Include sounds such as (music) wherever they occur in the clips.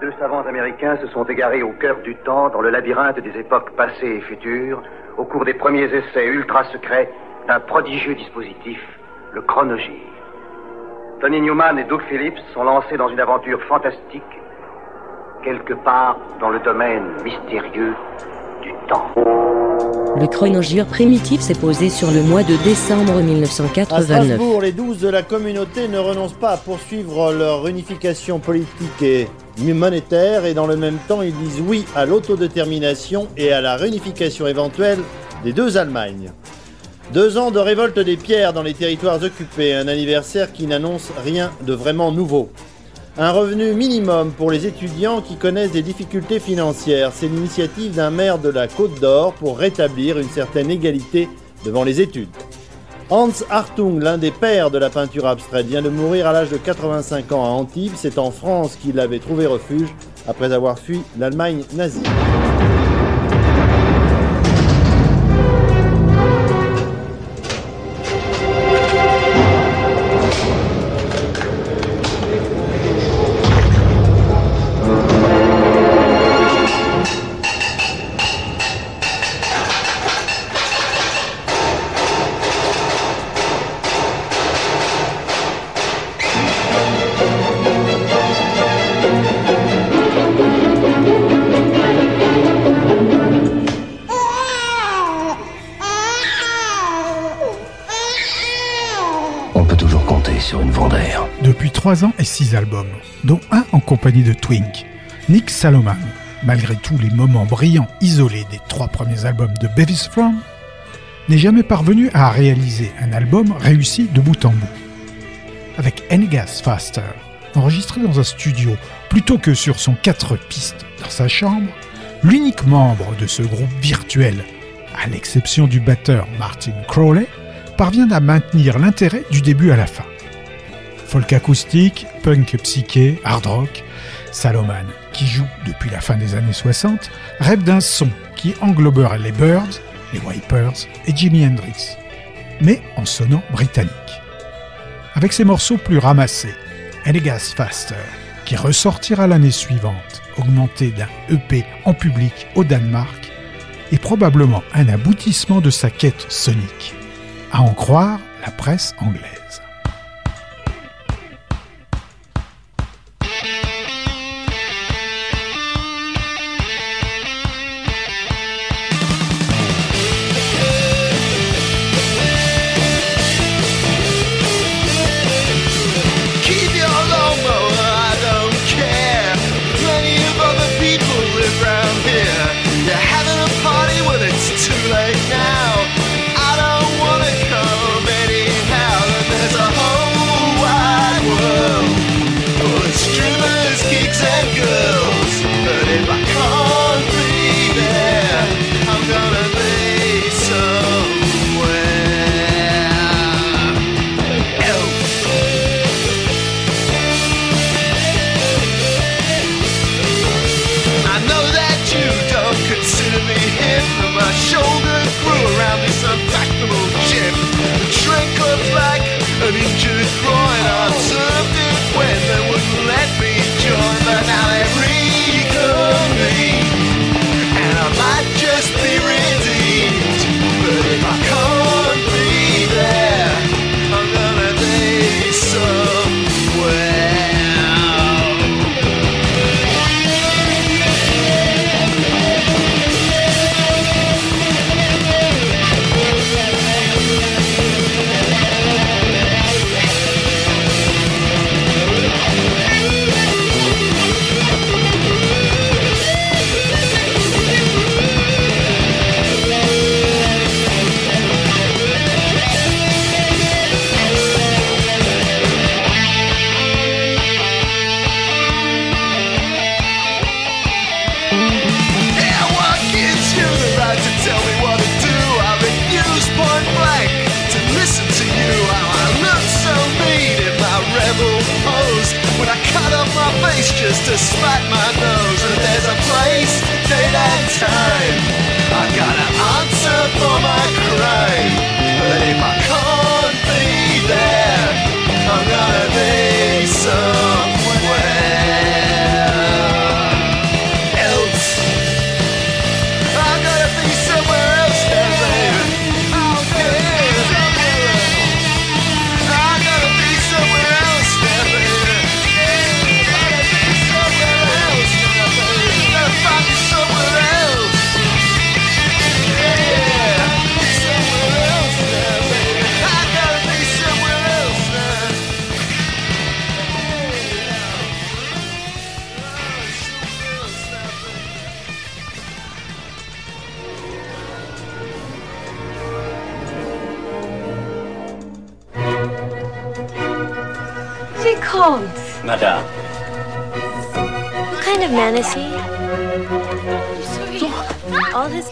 Deux savants américains se sont égarés au cœur du temps, dans le labyrinthe des époques passées et futures, au cours des premiers essais ultra secrets d'un prodigieux dispositif, le chronogire. Tony Newman et Doug Phillips sont lancés dans une aventure fantastique, quelque part dans le domaine mystérieux du temps. Le chronogire primitif s'est posé sur le mois de décembre À 1989. Strasbourg, les 12 de la communauté ne renoncent pas à poursuivre leur unification politique et monétaire et dans le même temps ils disent oui à l'autodétermination et à la réunification éventuelle des deux Allemagnes. Deux ans de révolte des pierres dans les territoires occupés, un anniversaire qui n'annonce rien de vraiment nouveau. Un revenu minimum pour les étudiants qui connaissent des difficultés financières, c'est l'initiative d'un maire de la Côte d'Or pour rétablir une certaine égalité devant les études. Hans Hartung, l'un des pères de la peinture abstraite, vient de mourir à l'âge de 85 ans à Antibes. C'est en France qu'il avait trouvé refuge après avoir fui l'Allemagne nazie. Albums, dont un en compagnie de Twink, Nick Saloman, malgré tous les moments brillants isolés des trois premiers albums de Bevis From, n'est jamais parvenu à réaliser un album réussi de bout en bout. Avec Engas Faster, enregistré dans un studio plutôt que sur son quatre pistes dans sa chambre, l'unique membre de ce groupe virtuel, à l'exception du batteur Martin Crowley, parvient à maintenir l'intérêt du début à la fin. Folk acoustique, punk psyché, hard rock, Saloman, qui joue depuis la fin des années 60, rêve d'un son qui engloberait les Birds, les Wipers et Jimi Hendrix, mais en sonnant britannique. Avec ses morceaux plus ramassés, Elegas Faster, qui ressortira l'année suivante, augmenté d'un EP en public au Danemark, est probablement un aboutissement de sa quête sonique, à en croire la presse anglaise.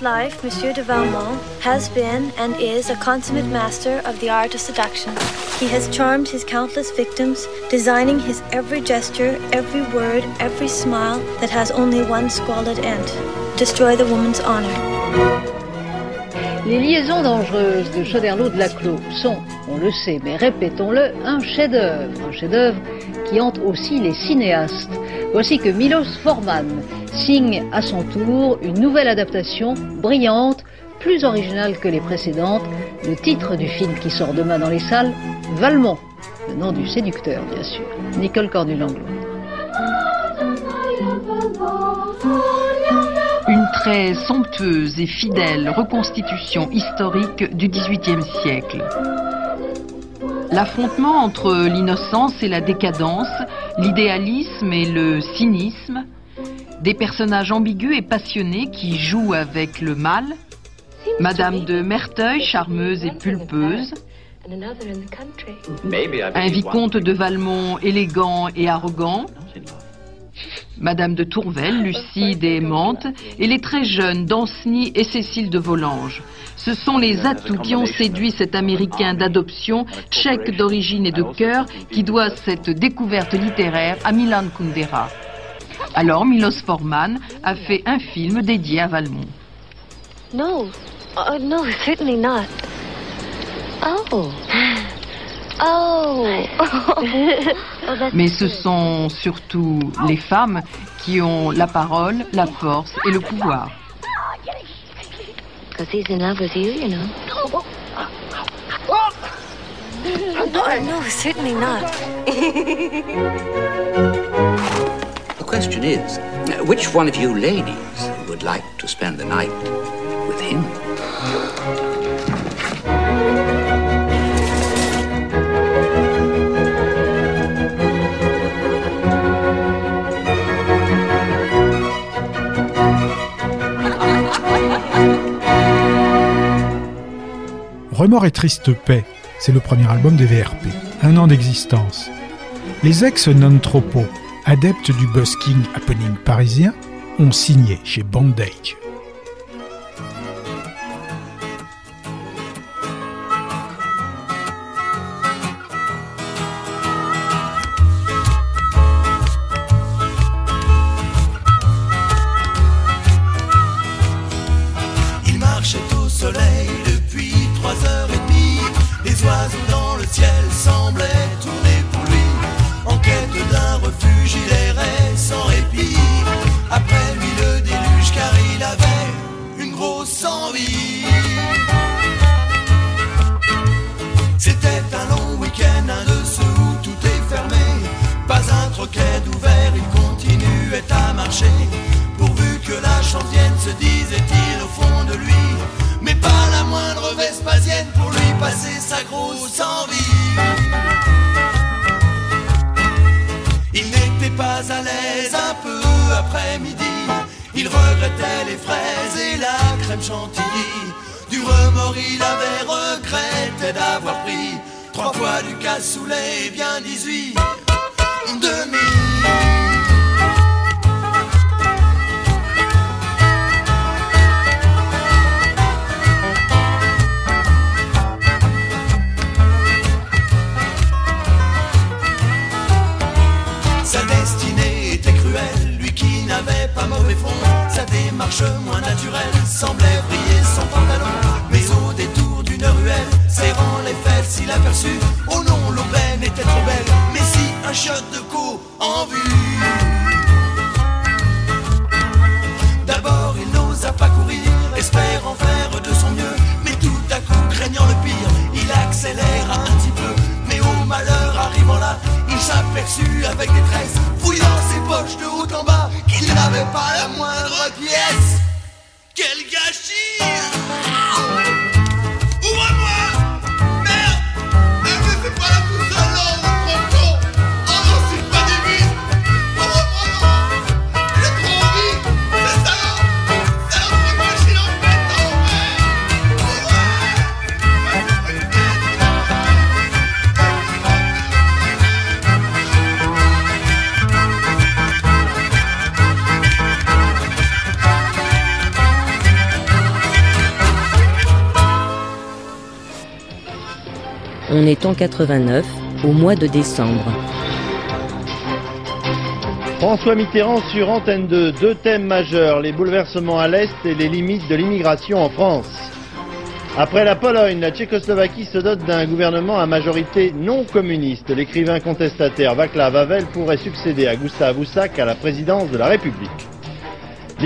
Life, Monsieur de Valmont has been and is a consummate master of the art of seduction. He has charmed his countless victims, designing his every gesture, every word, every smile that has only one squalid end destroy the woman's honor. Les liaisons dangereuses de Choderlos de Laclos sont, on le sait, mais répétons-le, un chef-d'œuvre. Un chef-d'œuvre qui hante aussi les cinéastes. Voici que Milos Forman signe à son tour une nouvelle adaptation brillante, plus originale que les précédentes. Le titre du film qui sort demain dans les salles, Valmont. Le nom du séducteur, bien sûr. Nicole Cordulanglo. Une très somptueuse et fidèle reconstitution historique du XVIIIe siècle. L'affrontement entre l'innocence et la décadence, l'idéalisme et le cynisme, des personnages ambigus et passionnés qui jouent avec le mal, Madame de Merteuil, charmeuse et pulpeuse, un vicomte de Valmont élégant et arrogant, Madame de Tourvel, lucide et aimante, et les très jeunes Danceny et Cécile de Volanges. Ce sont les atouts qui ont séduit cet Américain d'adoption, tchèque d'origine et de cœur, qui doit cette découverte littéraire à Milan Kundera. Alors Milos Forman a fait un film dédié à Valmont. No, uh, no, certainly not. Oh. (gasps) Oh. oh (laughs) Mais ce sont surtout les femmes qui ont la parole, la force et le pouvoir. Because he's in love with you, you know. No, (laughs) no, certainly not. (laughs) The question is, which one of you ladies would like to spend the night with him? Remords et triste paix, c'est le premier album des VRP. Un an d'existence. Les ex non-tropos, adeptes du busking happening parisien, ont signé chez Bandage. Se disait-il au fond de lui. Mais pas la moindre Vespasienne pour lui passer sa grosse envie. Il n'était pas à l'aise un peu après-midi. Il regrettait les fraises et la crème chantilly. Du remords, il avait regretté d'avoir pris trois fois du cassoulet et bien 18 demi. Mauvais fond. Sa démarche moins naturelle semblait briller son pantalon. Mais au détour d'une ruelle, serrant les fesses, il aperçut Oh non, l'aubaine était trop belle, mais si un shot de co en vue. D'abord, il n'osa pas courir, espérant faire de son mieux. Mais tout à coup, craignant le pire, il accéléra un petit peu. Mais au malheur arrivant là, il s'aperçut avec détresse, fouillant ses poches de haut en bas, qu'il n'avait pas la moindre pièce. Quel gâchis Est en 89, au mois de décembre. François Mitterrand sur Antenne 2, deux thèmes majeurs, les bouleversements à l'Est et les limites de l'immigration en France. Après la Pologne, la Tchécoslovaquie se dote d'un gouvernement à majorité non communiste. L'écrivain contestataire Václav Havel pourrait succéder à Gustave Houssac à la présidence de la République.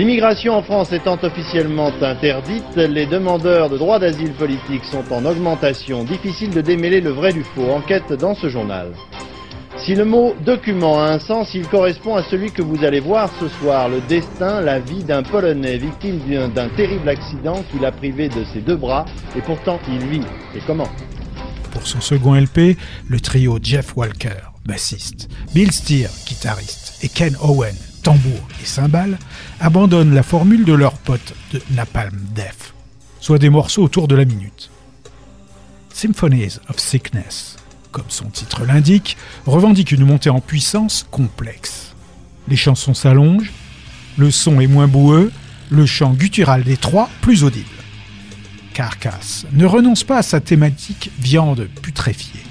L'immigration en France étant officiellement interdite, les demandeurs de droits d'asile politique sont en augmentation. Difficile de démêler le vrai du faux. Enquête dans ce journal. Si le mot document a un sens, il correspond à celui que vous allez voir ce soir, le destin, la vie d'un Polonais victime d'un- terrible accident qui l'a privé de ses deux bras, et pourtant il vit. Et comment? Pour son second LP, le trio Jeff Walker, bassiste, Bill Steer, guitariste, et Ken Owen, tambour et cymbales, abandonnent la formule de leur pote de Napalm Death, soit des morceaux autour de la minute. Symphonies of Sickness, comme son titre l'indique, revendique une montée en puissance complexe. Les chansons s'allongent, le son est moins boueux, le chant guttural des trois plus audible. Carcass ne renonce pas à sa thématique viande putréfiée.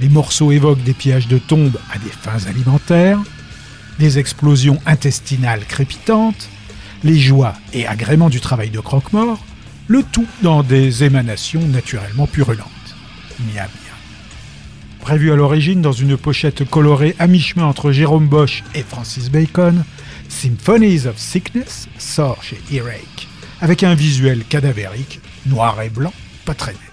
Les morceaux évoquent des pillages de tombes à des fins alimentaires, des explosions intestinales crépitantes, les joies et agréments du travail de croque-mort, le tout dans des émanations naturellement purulentes. Miam. Prévu à l'origine dans une pochette colorée à mi-chemin entre Jérôme Bosch et Francis Bacon, Symphonies of Sickness sort chez Earache, avec un visuel cadavérique, noir et blanc, pas très net.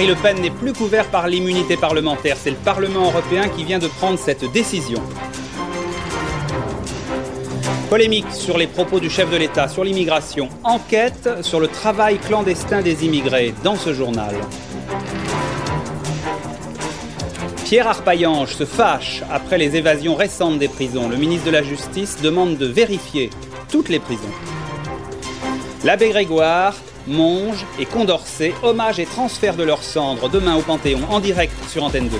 Jean-Marie Le Pen n'est plus couvert par l'immunité parlementaire. C'est le Parlement européen qui vient de prendre cette décision. Polémique sur les propos du chef de l'État sur l'immigration. Enquête sur le travail clandestin des immigrés dans ce journal. Pierre Arpaillange se fâche après les évasions récentes des prisons. Le ministre de la Justice demande de vérifier toutes les prisons. L'abbé Grégoire, Monge et Condorcet, hommage et transfert de leurs cendres demain au Panthéon en direct sur Antenne 2.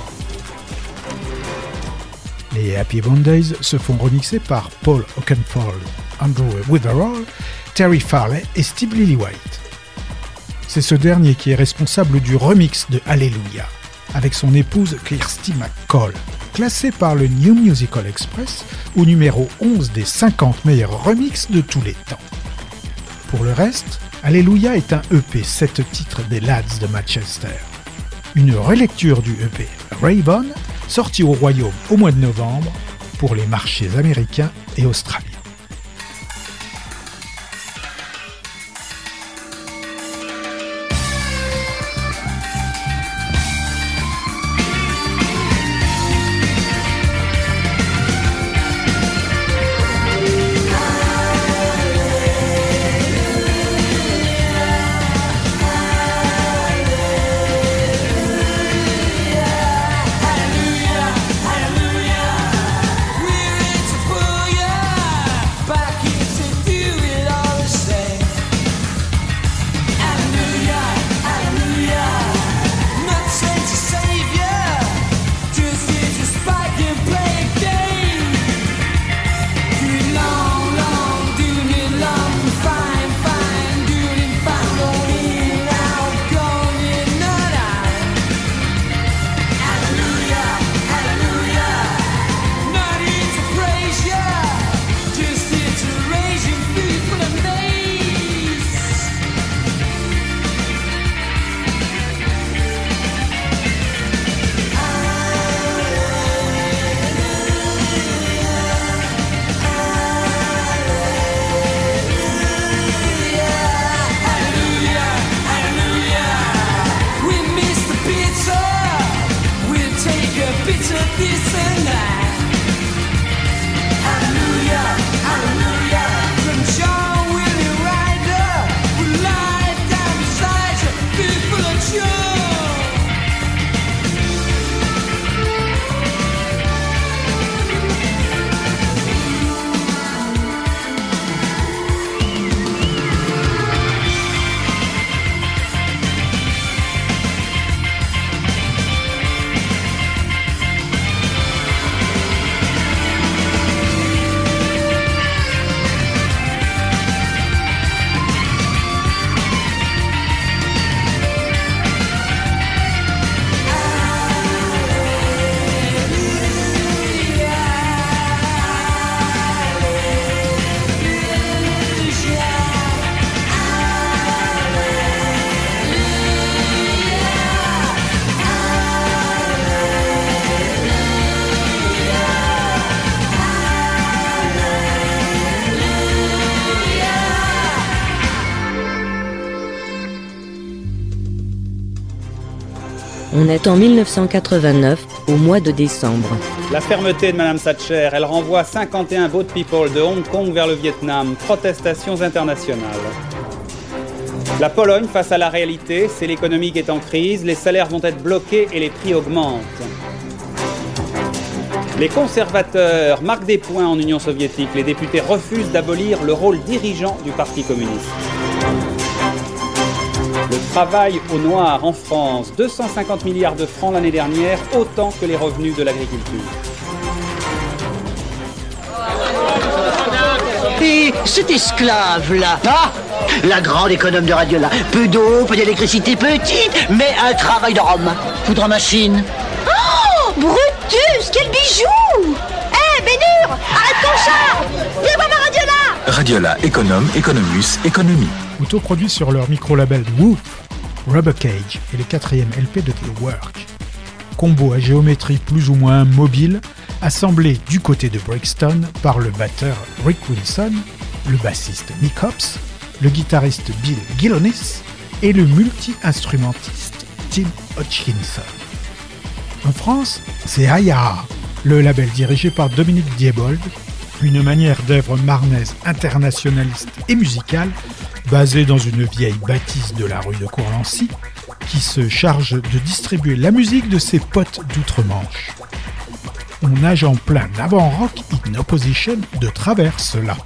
Les Happy Mondays se font remixer par Paul Oakenfold, Andrew Witherall, Terry Farley et Steve Lillywhite. C'est ce dernier qui est responsable du remix de Alléluia, avec son épouse Kirsty McCall, classé par le New Musical Express au numéro 11 des 50 meilleurs remixes de tous les temps. Pour le reste, Alléluia est un EP 7 titres des Lads de Manchester. Une relecture du EP Raybon, sorti au Royaume au mois de novembre pour les marchés américains et australiens. En 1989, au mois de décembre. La fermeté de Madame Thatcher, elle renvoie 51 boat people de Hong Kong vers le Vietnam. Protestations internationales. La Pologne face à la réalité, c'est l'économie qui est en crise, les salaires vont être bloqués et les prix augmentent. Les conservateurs marquent des points en Union soviétique. Les députés refusent d'abolir le rôle dirigeant du Parti communiste. Travail au noir en France, 250 milliards de francs l'année dernière, autant que les revenus de l'agriculture. Et cet esclave-là, ah La grande économe de Radiola. Peu d'eau, peu d'électricité, petite, mais un travail de Rome. Foudre en machine. Oh Brutus, quel bijou Radiola Radiola, économe, économus, économie. Autoproduit sur leur micro-label Whoop, Rubber Cage est le quatrième LP de The Work. Combo à géométrie plus ou moins mobile, assemblé du côté de Brixton par le batteur Rick Wilson, le bassiste Nick Hobbs, le guitariste Bill Gillonis et le multi-instrumentiste Tim Hodgkinson. En France, c'est Aya, le label dirigé par Dominique Diebold, une manière d'œuvre marnaise internationaliste et musicale basée dans une vieille bâtisse de la rue de Courlancy qui se charge de distribuer la musique de ses potes d'outre-Manche. On nage en plein avant-rock in opposition de travers cela.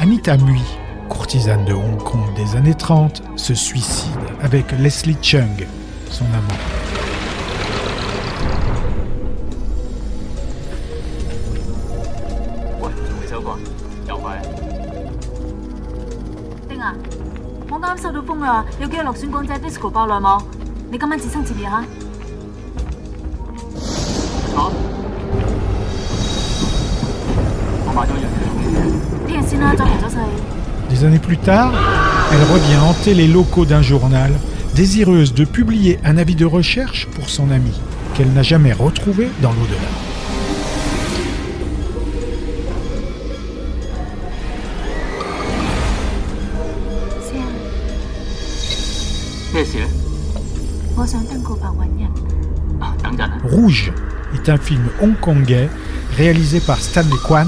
Anita Mui, courtisane de Hong Kong des années 30, se suicide avec Leslie Chung, son amant. 喂，仲未收过？又快。丁啊，我啱收到风啊，有几个落选港仔 disco 爆内幕，你今晚自生自灭吓。 Des années plus tard, elle revient hanter les locaux d'un journal, désireuse de publier un avis de recherche pour son ami, qu'elle n'a jamais retrouvé dans l'au-delà. Rouge est un film hongkongais réalisé par Stanley Kwan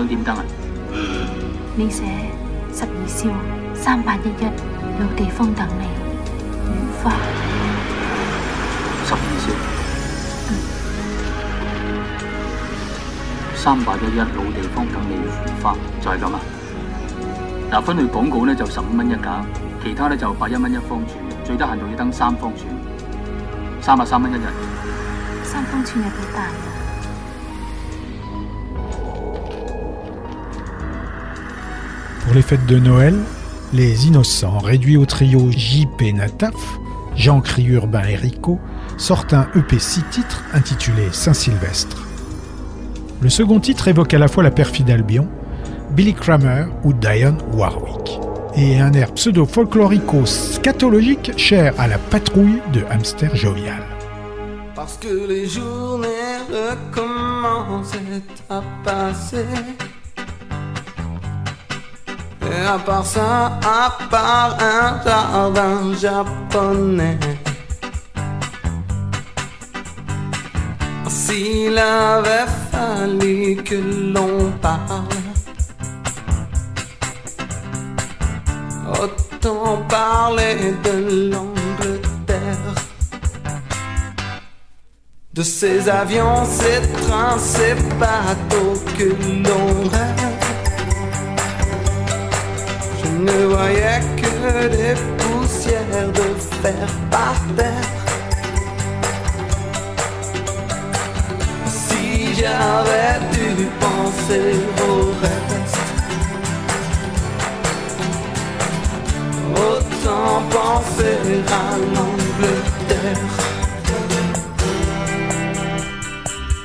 想點燈啊？你寫十二少三八一一老地方等你，如花。十二少。三八一一老地方等你如花，就係咁啊！嗱，分類廣告咧就十五蚊一架，其他咧就八一蚊一方串，最低限度要登三方串，三百三蚊一日。三方串有幾大 Pour les fêtes de Noël, les Innocents, réduits au trio JP Nataf, Jean Cri Urbain et Rico, sortent un EP 6 titres intitulé Saint-Sylvestre. Le second titre évoque à la fois la perfide Albion, Billy Kramer ou Diane Warwick, et un air pseudo-folklorico-scatologique cher à la patrouille de hamster jovial. Parce que les journées passer. Et à part ça, à part un jardin japonais. S'il avait fallu que l'on parle, autant parler de l'Angleterre, de ces avions, ces trains, ces bateaux que l'on rêve ne voyais que des poussières de fer par terre. Si j'avais dû penser au reste, autant penser à l'Angleterre.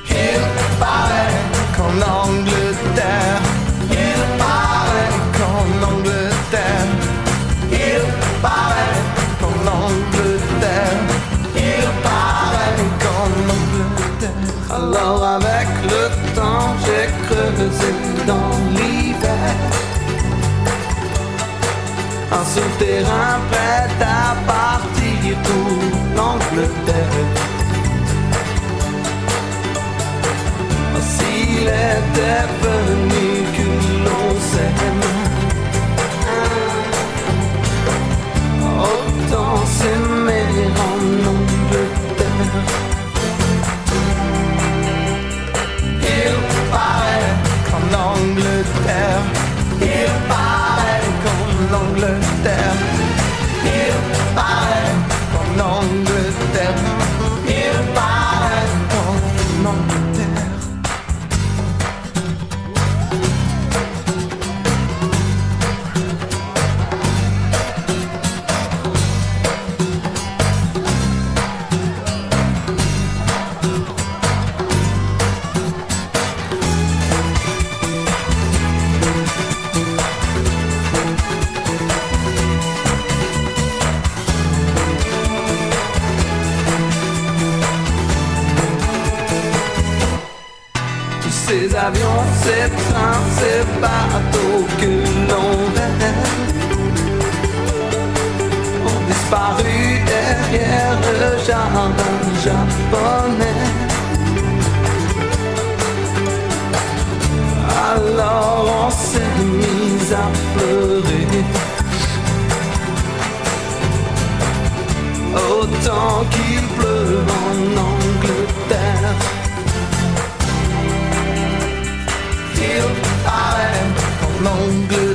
Il paraît qu'en Angleterre, un souterrain prêt à partir pour l'Angleterre. S'il était venu que l'on s'aime Autant s'aimer qu'en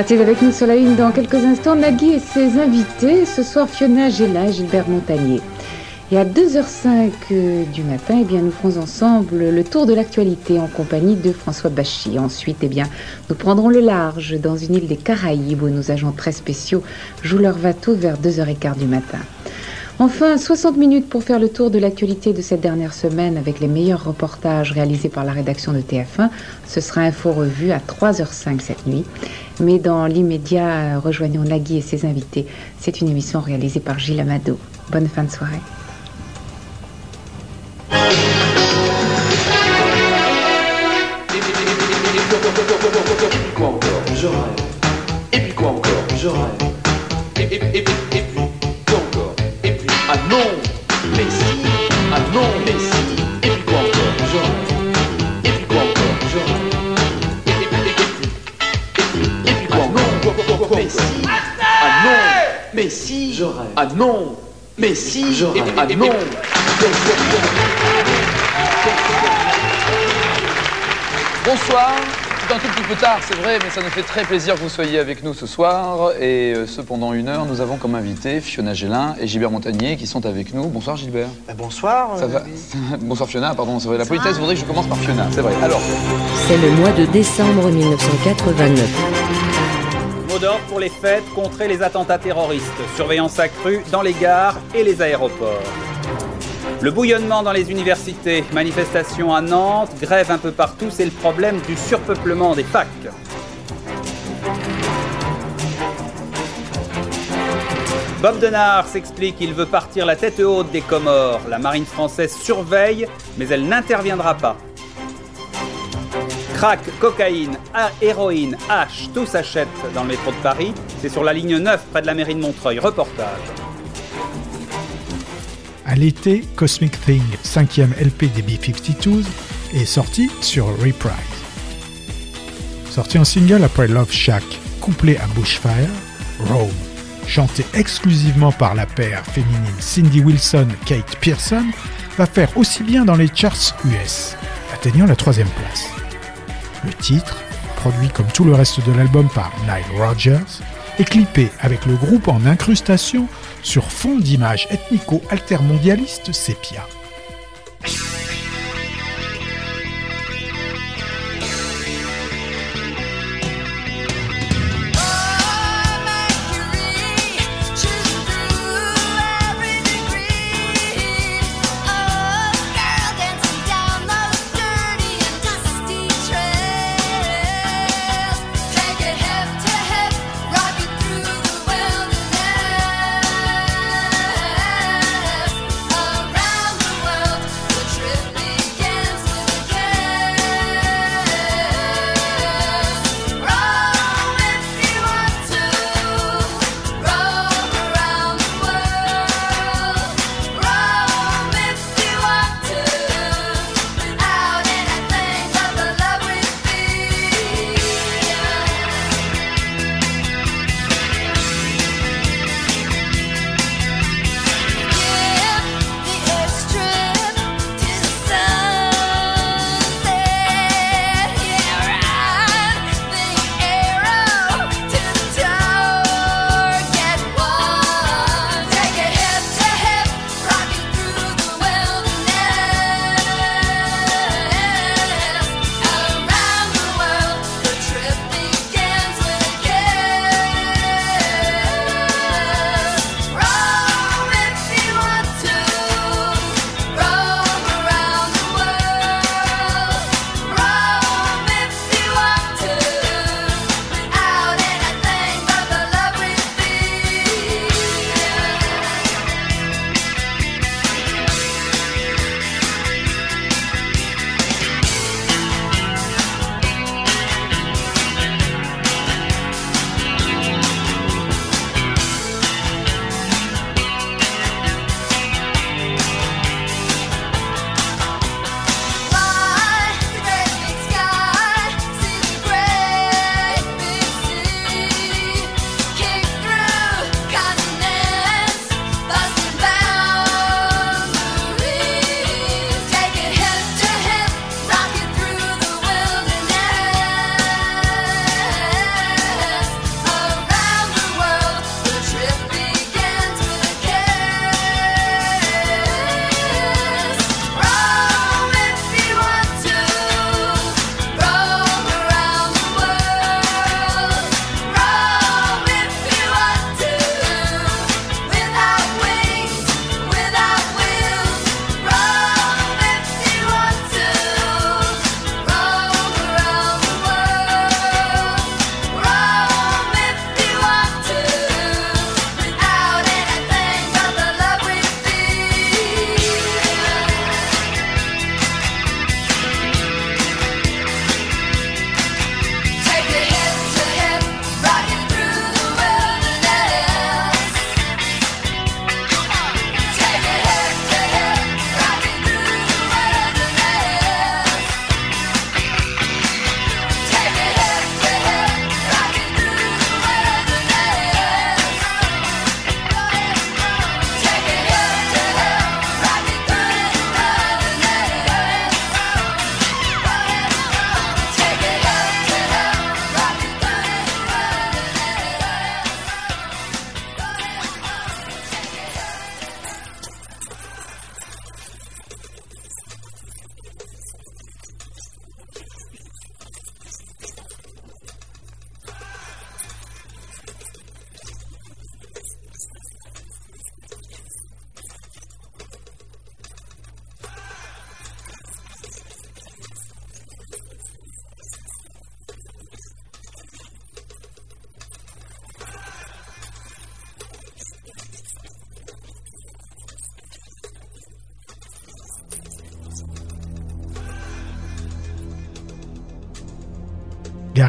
Restez avec nous sur la une dans quelques instants. Nagui et ses invités. Ce soir, Fiona et Gilbert Montagnier. Et à 2h05 euh, du matin, eh bien, nous ferons ensemble le tour de l'actualité en compagnie de François Bachy. Ensuite, eh bien, nous prendrons le large dans une île des Caraïbes où nos agents très spéciaux jouent leur bateau vers 2h15 du matin. Enfin, 60 minutes pour faire le tour de l'actualité de cette dernière semaine avec les meilleurs reportages réalisés par la rédaction de TF1. Ce sera Info Revue à 3h05 cette nuit. Mais dans l'immédiat, rejoignons Nagui et ses invités. C'est une émission réalisée par Gilles Amado. Bonne fin de soirée. Mais si Ah non Mais si Je rêve. Ah non Mais si Je rêve. Ah non Bonsoir. C'est un tout petit peu tard, c'est vrai, mais ça nous fait très plaisir que vous soyez avec nous ce soir. Et euh, ce, pendant une heure, nous avons comme invités Fiona Gélin et Gilbert Montagnier qui sont avec nous. Bonsoir Gilbert. bonsoir. Ça va (laughs) Bonsoir Fiona, pardon, c'est vrai. La politesse voudrait que je commence par Fiona, c'est vrai. Alors, C'est le mois de décembre 1989. Pour les fêtes, contrer les attentats terroristes. Surveillance accrue dans les gares et les aéroports. Le bouillonnement dans les universités, manifestations à Nantes, grève un peu partout, c'est le problème du surpeuplement des facs. Bob Denard s'explique qu'il veut partir la tête haute des Comores. La marine française surveille, mais elle n'interviendra pas. Crack, cocaïne, héroïne, H, tout s'achète dans le métro de Paris. C'est sur la ligne 9 près de la mairie de Montreuil. Reportage. À l'été, Cosmic Thing, cinquième LP des B-52s, est sorti sur Reprise. Sorti en single après Love Shack, couplé à Bushfire, Rome, chanté exclusivement par la paire féminine Cindy Wilson-Kate Pearson, va faire aussi bien dans les charts US, atteignant la troisième place. Le titre, produit comme tout le reste de l'album par Nile Rodgers, est clippé avec le groupe en incrustation sur fond d'images ethnico-altermondialistes sépia.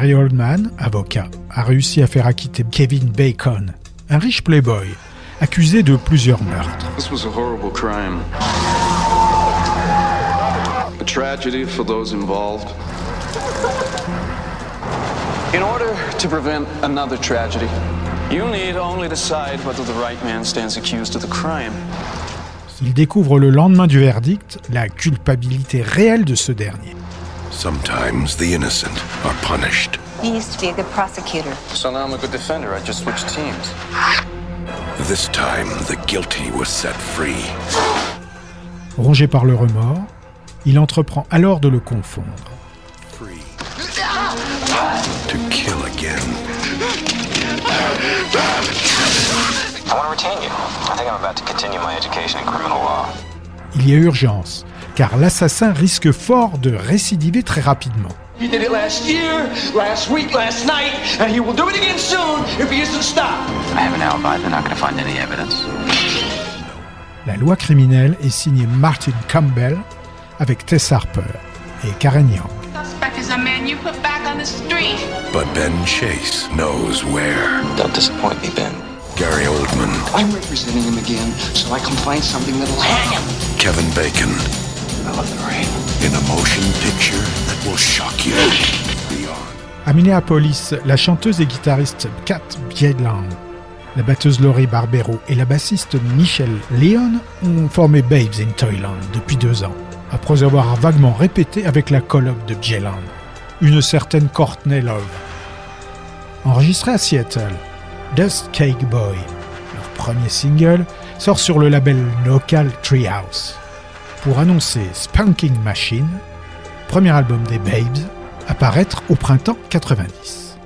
Gary Oldman, avocat, a réussi à faire acquitter Kevin Bacon, un riche playboy, accusé de plusieurs meurtres. This was a horrible crime. A tragedy for those involved. In order to prevent another tragedy, you need only decide whether the right man stands accused of the crime. Il découvre le lendemain du verdict la culpabilité réelle de ce dernier. Sometimes the innocent are punished. He used to be a good prosecutor. So now I'm a good defender. I just switched teams. This time, the guilty was set free. Rongé par le remords, il entreprend alors de le confondre. To kill again. I want to retain you. I think I'm about to continue my education in criminal law. Il y a urgence, car l'assassin risque fort de récidiver très rapidement. He did it last year, last week, last night, and he will do it again soon if he isn't stopped. I have an alibi. They're not going to find any evidence. La loi criminelle est signée Martin Campbell avec Tess Harper et Karen Young. Suspect is a man you put back on the street. But Ben Chase knows where. Don't disappoint me, Ben. Gary Oldman, I'm representing him again, so I can find something that'll hang him. Kevin Bacon, À Minneapolis, la chanteuse et guitariste Kat Bjelland, la batteuse Laurie Barbero et la bassiste Michelle Leon ont formé Babes in Toyland depuis deux ans, après avoir vaguement répété avec la coloc de Bjelland, une certaine Courtney Love. Enregistré à Seattle, Dust Cake Boy, leur premier single, sort sur le label local Treehouse pour annoncer Spanking Machine, premier album des Babes, à paraître au printemps 90.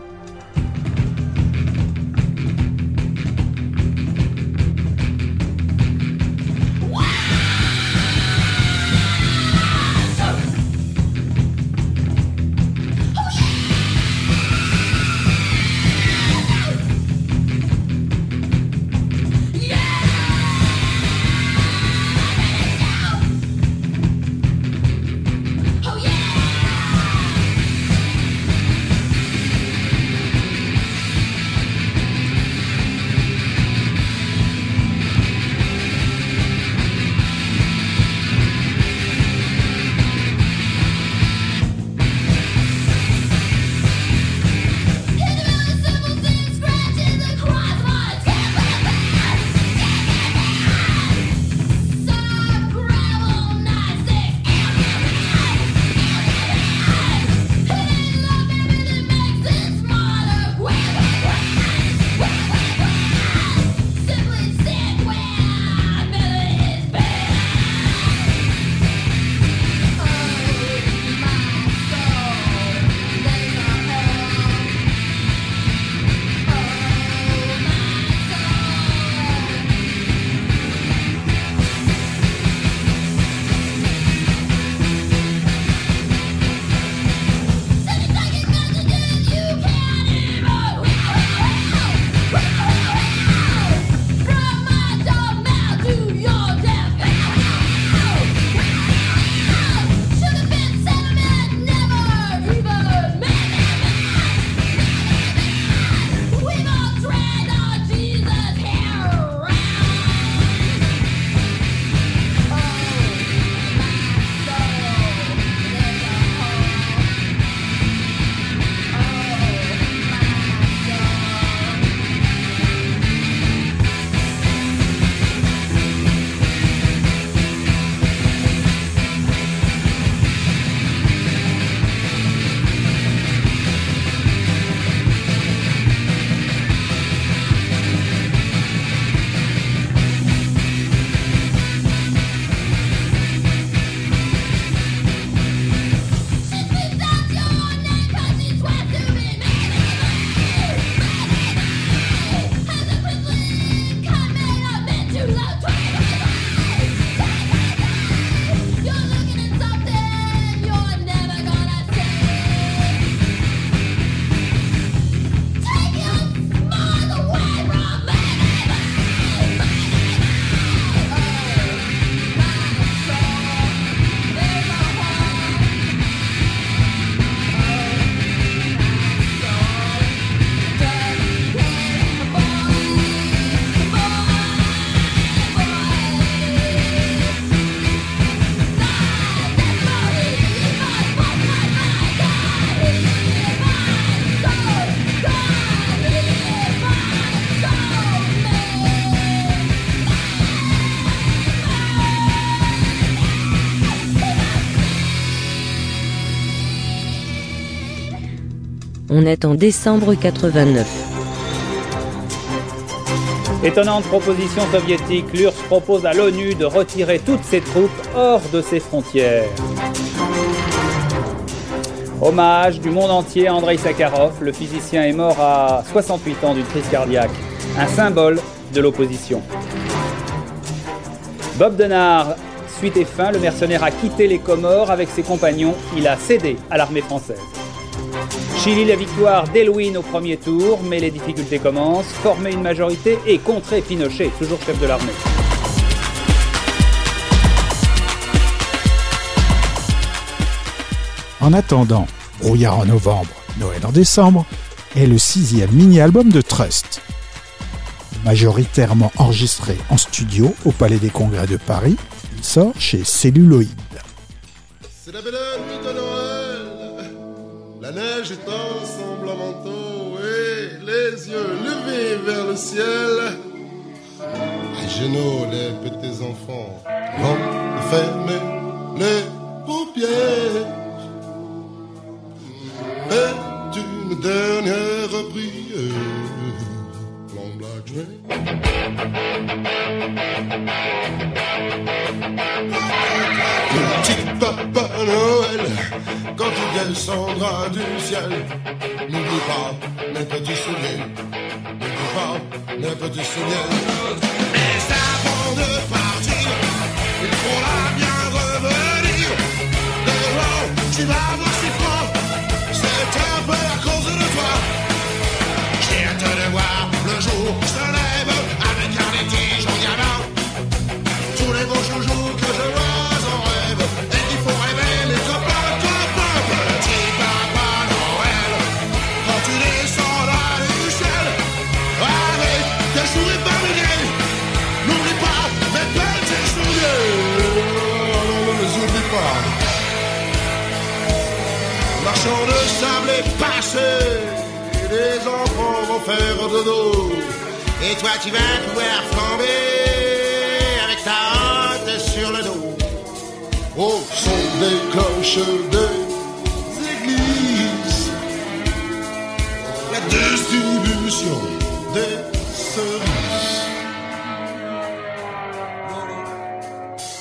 En décembre 89. Étonnante proposition soviétique, l'URSS propose à l'ONU de retirer toutes ses troupes hors de ses frontières. Hommage du monde entier à Andrei Sakharov, le physicien est mort à 68 ans d'une crise cardiaque, un symbole de l'opposition. Bob Denard, suite et fin, le mercenaire a quitté les Comores avec ses compagnons, il a cédé à l'armée française. Chili la victoire d'Elwin au premier tour, mais les difficultés commencent, former une majorité et contrer Pinochet, toujours chef de l'armée. En attendant, Brouillard en novembre, Noël en décembre, est le sixième mini-album de Trust. Majoritairement enregistré en studio au Palais des Congrès de Paris, il sort chez Celluloid. C'est la belle nuit de Noël. La neige étend son blanc manteau et les yeux levés vers le ciel. À genoux, les petits enfants vont fermer les paupières. Et une dernière prière. Long Papa Noël, quand tu descendras du ciel, n'oublie pas mes petits souliers, n'oublie pas mes petits souliers. Mais avant de partir, il faudra bien revenir. Dehors, tu vas voir si froid, c'est un peu à cause de toi. J'ai hâte de voir le jour se Marchand de sable est passé, les enfants vont faire dodo. Et toi tu vas pouvoir flamber avec ta hâte sur le dos. Au son des cloches des églises, la distribution des cerises.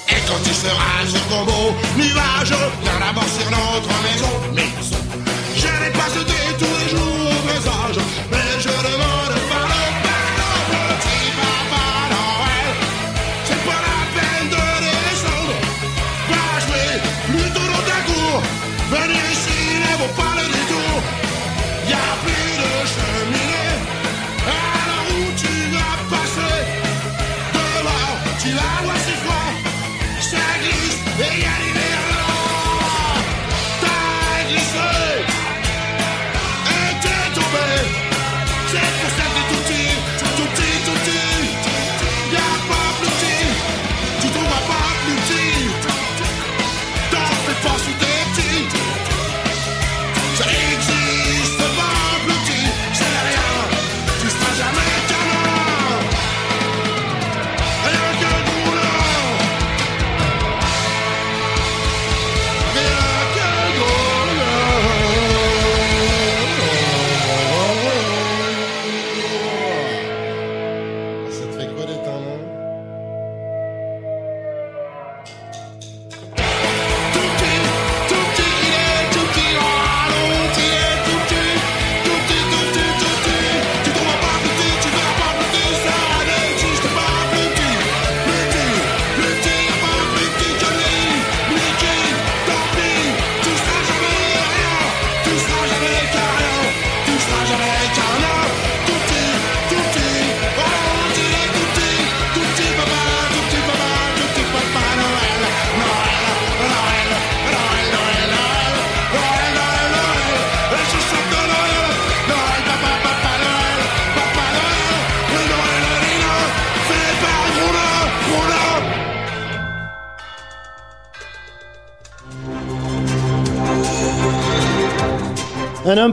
Et quand tu seras sur ton beau nuage, viens d'abord sur notre maison. maison.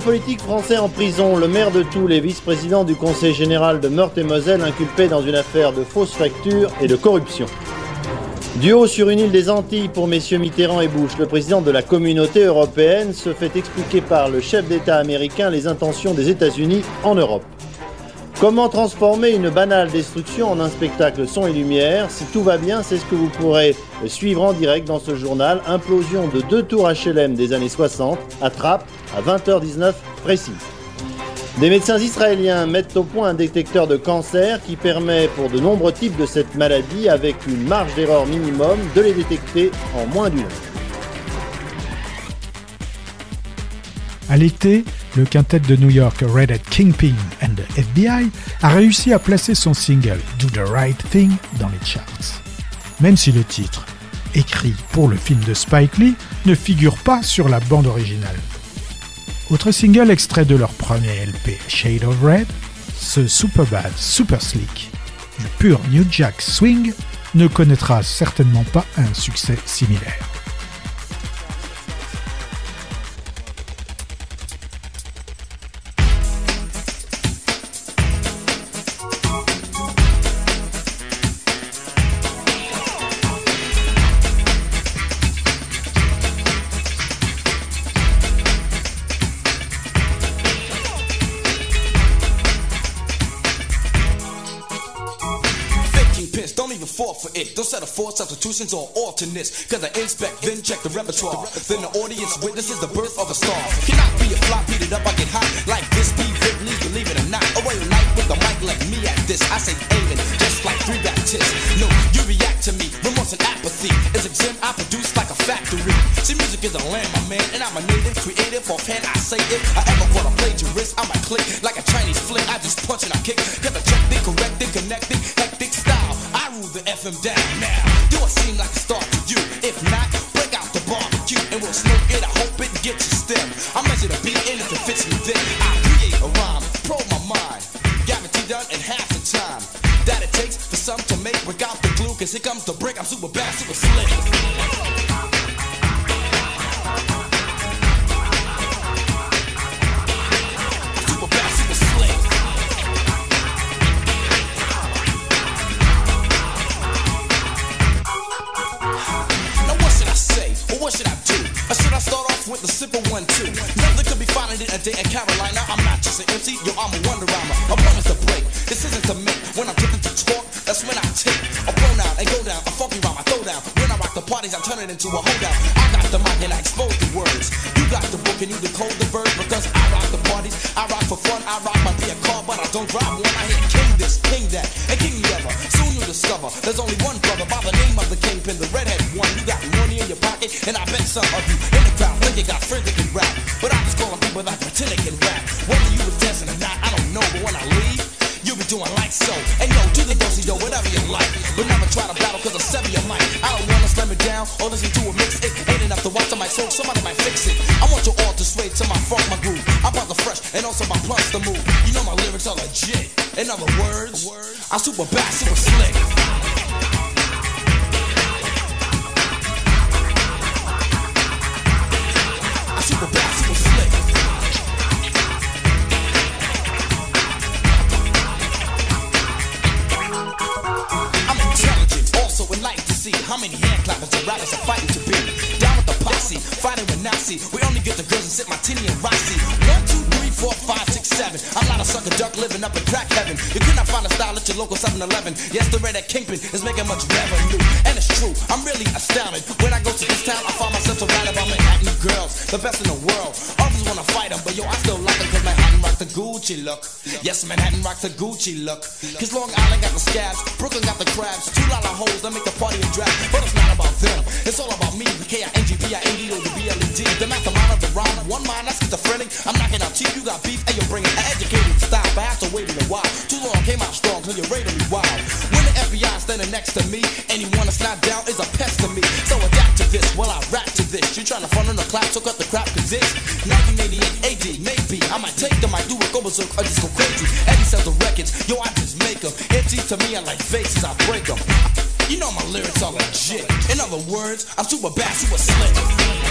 Politique français en prison, le maire de Toul et vice-président du conseil général de Meurthe-et-Moselle inculpé dans une affaire de fausses factures et de corruption. Du haut sur une île des Antilles pour messieurs Mitterrand et Bush, le président de la communauté européenne se fait expliquer par le chef d'État américain les intentions des États-Unis en Europe. Comment transformer une banale destruction en un spectacle son et lumière? Si tout va bien, c'est ce que vous pourrez suivre en direct dans ce journal. Implosion de deux tours HLM des années 60 à Trappes à 20h19 précis. Des médecins israéliens mettent au point un détecteur de cancer qui permet pour de nombreux types de cette maladie, avec une marge d'erreur minimum, de les détecter en moins d'une heure. À l'été, le quintet de New York Red Hat Kingpin and the FBI a réussi à placer son single Do the Right Thing dans les charts. Même si le titre, écrit pour le film de Spike Lee, ne figure pas sur la bande originale. Autre single extrait de leur premier LP Shade of Red, ce Superbad Super Slick du pur New Jack Swing ne connaîtra certainement pas un succès similaire. Substitutions or alternates. Cause I inspect, then check the repertoire. Then the audience witnesses the birth of a star. I with the simple one, two. Nothing could be finer than a day in Carolina. I'm not just an MC, yo, I'm a wonder rhymer. A promise to break. This isn't to make. When I'm driven to talk, that's when I take a pronoun and go down. A funky rhyme, I throw down. When I rock the parties, I turn it into a holdout. I got the mic and I expose the words. You got the book and you decode the verse because I rock the parties. I rock for fun. I rock my be a car, but I don't drive one. I hit king this, king that, and king the other. Soon you'll discover there's only one brother by the name of the kingpin, the redhead one. You got money in your pocket, and I bet some of you words, I'm super bad, super slick. Local 7-Eleven. Yes, the red at Kingpin is making much revenue. And it's true, I'm really astounded. When I go to this town, I find myself surrounded by Manhattan girls. The best in the world. Others wanna fight them, but yo, I still like them cause Manhattan rock the Gucci look. Yes, Manhattan rock the Gucci look. Cause Long Island got the scabs, Brooklyn got the crabs. The K-I-N-G-B-I-A-D or the B-L-E-D. The math, of the rhyme, one mind, that's schizophrenic. I'm knocking out teeth, you got beef, and you're bringing an educated style. After waiting a while, too long, came out strong, cause you're rated me wild. When the FBI standing next to me, anyone to snap down is a pest to me. So adapt to this while I rap to this. You trying to front on the clap, so cut the crap, cause it's 1988 AD, maybe. I might take them, I do it, go berserk, or just go crazy. Eddie sells the records, yo, I just make them. MCs to me, I like faces, I break words, I'm super bad, super slick.